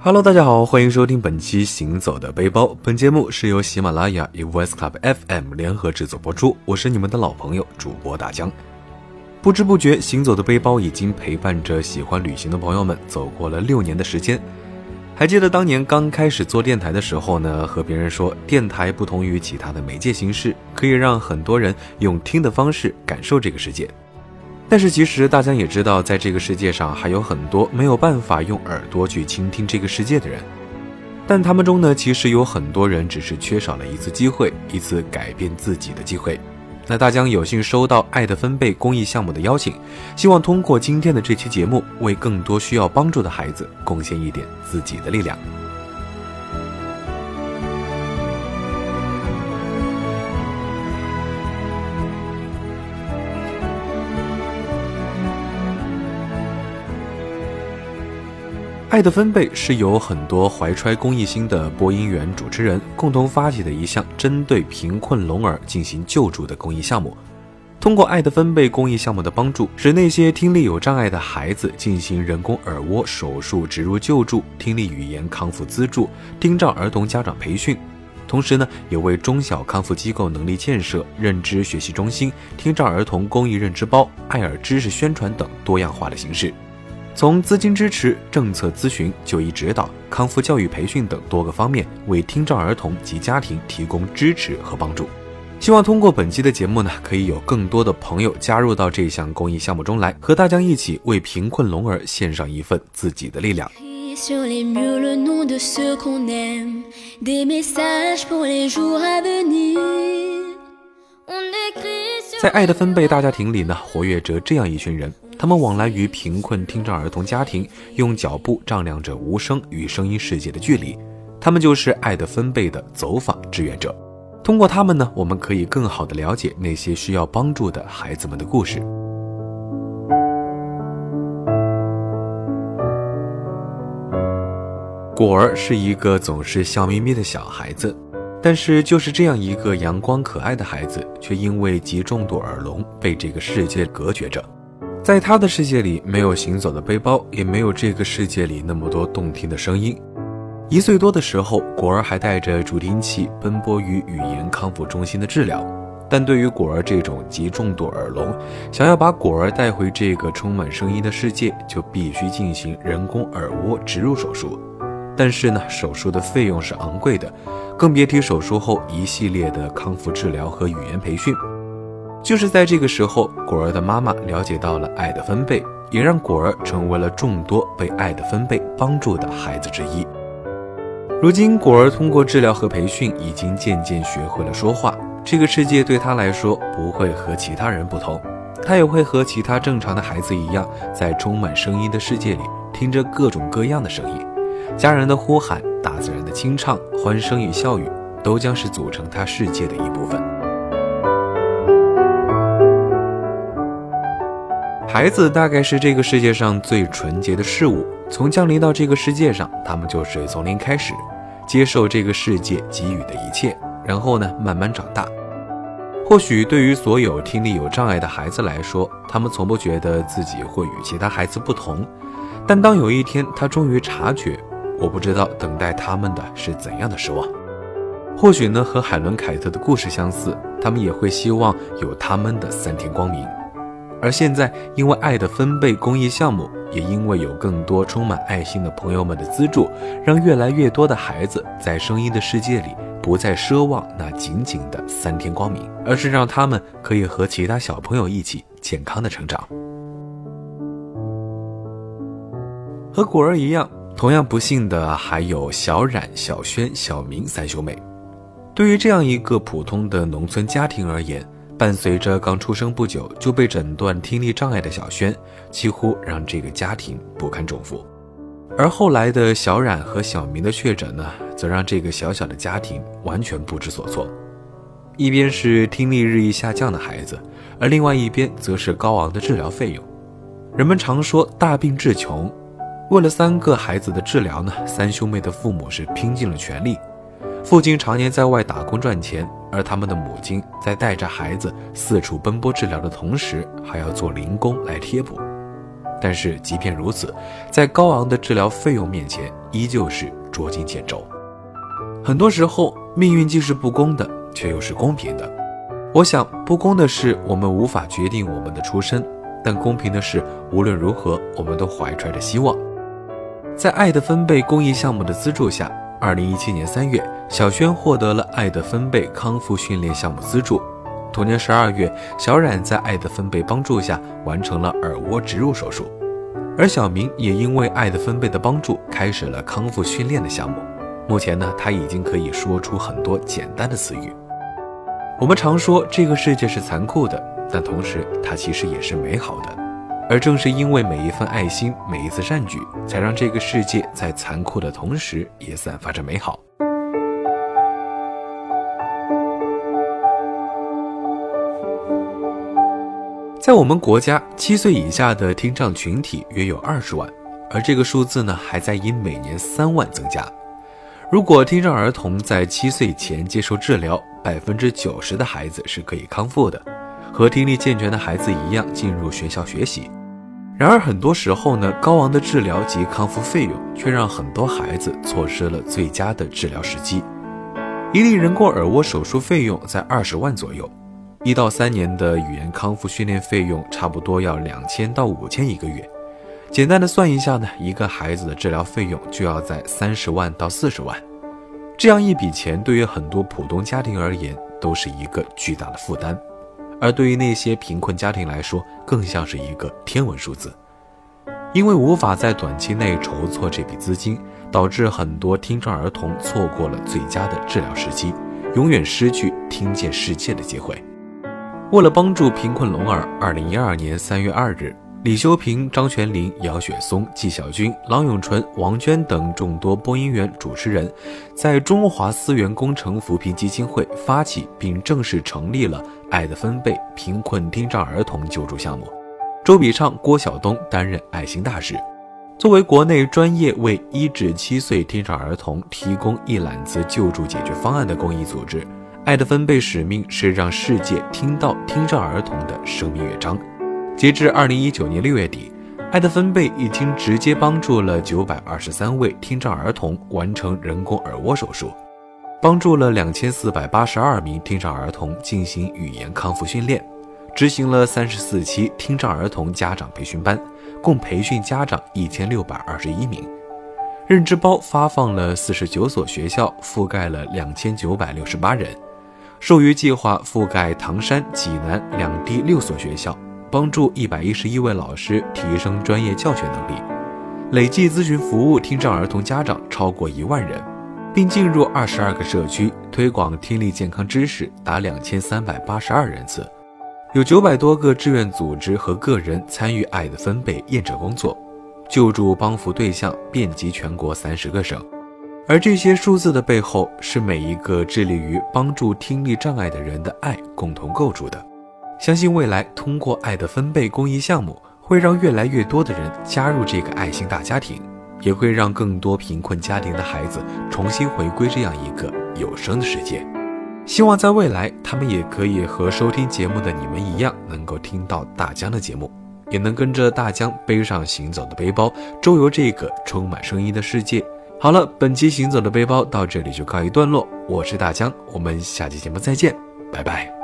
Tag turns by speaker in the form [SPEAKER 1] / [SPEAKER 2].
[SPEAKER 1] Hello，大家好，欢迎收听本期《行走的背包》。本节目是由喜马拉雅与 Voice Club FM 联合制作播出。我是你们的老朋友主播大江。不知不觉，《行走的背包》已经陪伴着喜欢旅行的朋友们走过了六年的时间。还记得当年刚开始做电台的时候呢，和别人说电台不同于其他的媒介形式，可以让很多人用听的方式感受这个世界。但是其实大家也知道，在这个世界上还有很多没有办法用耳朵去倾听这个世界的人，但他们中呢，其实有很多人只是缺少了一次机会，一次改变自己的机会。那大江有幸收到爱的分贝公益项目的邀请，希望通过今天的这期节目，为更多需要帮助的孩子贡献一点自己的力量。爱的分贝是由很多怀揣公益心的播音员、主持人共同发起的一项针对贫困聋儿进行救助的公益项目。通过爱的分贝公益项目的帮助，使那些听力有障碍的孩子进行人工耳蜗手术植入救助、听力语言康复资助、听障儿童家长培训，同时呢，也为中小康复机构能力建设、认知学习中心、听障儿童公益认知包、爱耳知识宣传等多样化的形式。从资金支持、政策咨询、就医指导、康复教育培训等多个方面，为听障儿童及家庭提供支持和帮助。希望通过本期的节目呢，可以有更多的朋友加入到这项公益项目中来，和大家一起为贫困聋儿献上一份自己的力量。在爱的分贝大家庭里呢，活跃着这样一群人。他们往来于贫困听障儿童家庭，用脚步丈量着无声与声音世界的距离。他们就是爱的分贝的走访志愿者。通过他们呢，我们可以更好的了解那些需要帮助的孩子们的故事。果儿是一个总是笑眯眯的小孩子，但是就是这样一个阳光可爱的孩子，却因为极重度耳聋被这个世界隔绝着。在他的世界里，没有行走的背包，也没有这个世界里那么多动听的声音。一岁多的时候，果儿还带着助听器奔波于语言康复中心的治疗。但对于果儿这种极重度耳聋，想要把果儿带回这个充满声音的世界，就必须进行人工耳蜗植入手术。但是呢，手术的费用是昂贵的，更别提手术后一系列的康复治疗和语言培训。就是在这个时候，果儿的妈妈了解到了爱的分贝，也让果儿成为了众多被爱的分贝帮助的孩子之一。如今，果儿通过治疗和培训，已经渐渐学会了说话。这个世界对他来说不会和其他人不同，他也会和其他正常的孩子一样，在充满声音的世界里，听着各种各样的声音，家人的呼喊，大自然的清唱，欢声与笑语，都将是组成他世界的一部分。孩子大概是这个世界上最纯洁的事物，从降临到这个世界上，他们就是从零开始，接受这个世界给予的一切，然后呢，慢慢长大。或许对于所有听力有障碍的孩子来说，他们从不觉得自己会与其他孩子不同，但当有一天他终于察觉，我不知道等待他们的是怎样的失望。或许呢，和海伦凯特的故事相似，他们也会希望有他们的三天光明。而现在，因为爱的分贝公益项目，也因为有更多充满爱心的朋友们的资助，让越来越多的孩子在声音的世界里不再奢望那仅仅的三天光明，而是让他们可以和其他小朋友一起健康的成长。和果儿一样，同样不幸的还有小冉、小轩、小明三兄妹。对于这样一个普通的农村家庭而言，伴随着刚出生不久就被诊断听力障碍的小轩，几乎让这个家庭不堪重负。而后来的小冉和小明的确诊呢，则让这个小小的家庭完全不知所措。一边是听力日益下降的孩子，而另外一边则是高昂的治疗费用。人们常说大病治穷，为了三个孩子的治疗呢，三兄妹的父母是拼尽了全力。父亲常年在外打工赚钱。而他们的母亲在带着孩子四处奔波治疗的同时，还要做零工来贴补。但是即便如此，在高昂的治疗费用面前，依旧是捉襟见肘。很多时候，命运既是不公的，却又是公平的。我想，不公的是我们无法决定我们的出身，但公平的是，无论如何，我们都怀揣着希望。在爱的分贝公益项目的资助下，二零一七年三月，小轩获得了爱的分贝康复训练项目资助。同年十二月，小冉在爱的分贝帮助下完成了耳蜗植入手术，而小明也因为爱的分贝的帮助，开始了康复训练的项目。目前呢，他已经可以说出很多简单的词语。我们常说这个世界是残酷的，但同时它其实也是美好的。而正是因为每一份爱心，每一次善举，才让这个世界在残酷的同时也散发着美好。在我们国家，七岁以下的听障群体约有二十万，而这个数字呢，还在以每年三万增加。如果听障儿童在七岁前接受治疗，百分之九十的孩子是可以康复的，和听力健全的孩子一样进入学校学习。然而，很多时候呢，高昂的治疗及康复费用却让很多孩子错失了最佳的治疗时机。一例人工耳蜗手术费用在二十万左右。一到三年的语言康复训练费用差不多要两千到五千一个月，简单的算一下呢，一个孩子的治疗费用就要在三十万到四十万，这样一笔钱对于很多普通家庭而言都是一个巨大的负担，而对于那些贫困家庭来说，更像是一个天文数字，因为无法在短期内筹措这笔资金，导致很多听障儿童错过了最佳的治疗时机，永远失去听见世界的机会。为了帮助贫困聋儿，二零一二年三月二日，李修平、张泉灵、姚雪松、纪晓君、郎永淳、王娟等众多播音员、主持人，在中华思源工程扶贫基金会发起并正式成立了“爱的分贝”贫困听障儿童救助项目。周笔畅、郭晓东担任爱心大使。作为国内专业为一至七岁听障儿童提供一揽子救助解决方案的公益组织。爱的分贝使命是让世界听到听障儿童的生命乐章。截至二零一九年六月底，爱的分贝已经直接帮助了九百二十三位听障儿童完成人工耳蜗手术，帮助了两千四百八十二名听障儿童进行语言康复训练，执行了三十四期听障儿童家长培训班，共培训家长一千六百二十一名。认知包发放了四十九所学校，覆盖了两千九百六十八人。授予计划覆盖唐山、济南两地六所学校，帮助一百一十一位老师提升专业教学能力，累计咨询服务听障儿童家长超过一万人，并进入二十二个社区推广听力健康知识达两千三百八十二人次，有九百多个志愿组织和个人参与爱的分贝验证工作，救助帮扶对象遍及全国三十个省。而这些数字的背后，是每一个致力于帮助听力障碍的人的爱共同构筑的。相信未来通过爱的分贝公益项目，会让越来越多的人加入这个爱心大家庭，也会让更多贫困家庭的孩子重新回归这样一个有声的世界。希望在未来，他们也可以和收听节目的你们一样，能够听到大江的节目，也能跟着大江背上行走的背包，周游这个充满声音的世界。好了，本期行走的背包到这里就告一段落。我是大江，我们下期节目再见，拜拜。